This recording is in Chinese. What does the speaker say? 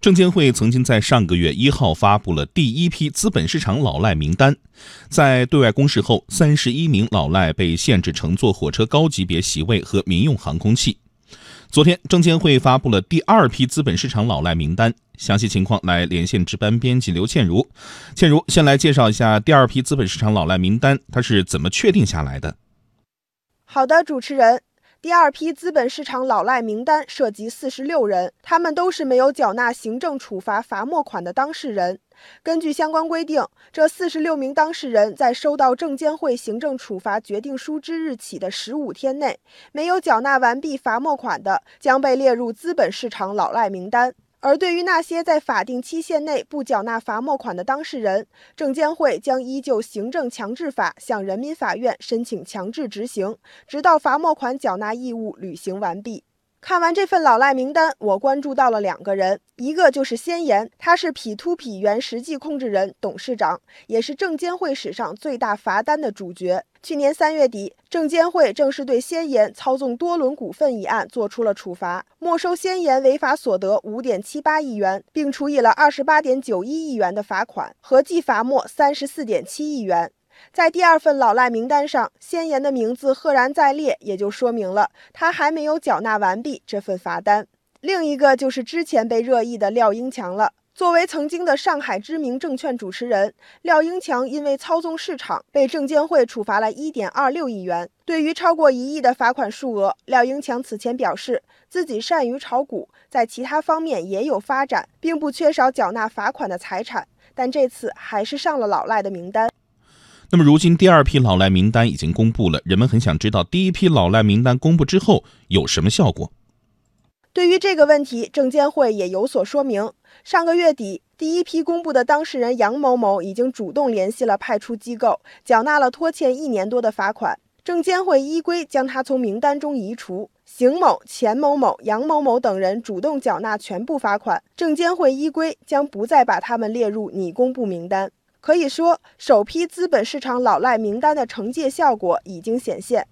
证监会曾经在上个月一号发布了第一批资本市场老赖名单，在对外公示后，三十一名老赖被限制乘坐火车高级别席位和民用航空器。昨天，证监会发布了第二批资本市场老赖名单，详细情况来连线值班编辑刘倩茹。倩茹，先来介绍一下第二批资本市场老赖名单，它是怎么确定下来的？好的，主持人。第二批资本市场老赖名单涉及四十六人，他们都是没有缴纳行政处罚罚没款的当事人。根据相关规定，这四十六名当事人在收到证监会行政处罚决定书之日起的十五天内，没有缴纳完毕罚没款的，将被列入资本市场老赖名单。而对于那些在法定期限内不缴纳罚没款的当事人，证监会将依旧行政强制法向人民法院申请强制执行，直到罚没款缴纳义务履行完毕。看完这份老赖名单，我关注到了两个人，一个就是先言，他是 P2P 原实际控制人、董事长，也是证监会史上最大罚单的主角。去年三月底，证监会正式对先言操纵多轮股份一案作出了处罚，没收先言违法所得五点七八亿元，并处以了二十八点九一亿元的罚款，合计罚没三十四点七亿元。在第二份老赖名单上，先言的名字赫然在列，也就说明了他还没有缴纳完毕这份罚单。另一个就是之前被热议的廖英强了。作为曾经的上海知名证券主持人，廖英强因为操纵市场，被证监会处罚了一点二六亿元。对于超过一亿的罚款数额，廖英强此前表示，自己善于炒股，在其他方面也有发展，并不缺少缴纳罚款的财产，但这次还是上了老赖的名单。那么，如今第二批老赖名单已经公布了，人们很想知道第一批老赖名单公布之后有什么效果。对于这个问题，证监会也有所说明。上个月底，第一批公布的当事人杨某某已经主动联系了派出机构，缴纳了拖欠一年多的罚款。证监会依规将他从名单中移除。邢某、钱某某、杨某某等人主动缴纳全部罚款，证监会依规将不再把他们列入拟公布名单。可以说，首批资本市场老赖名单的惩戒效果已经显现。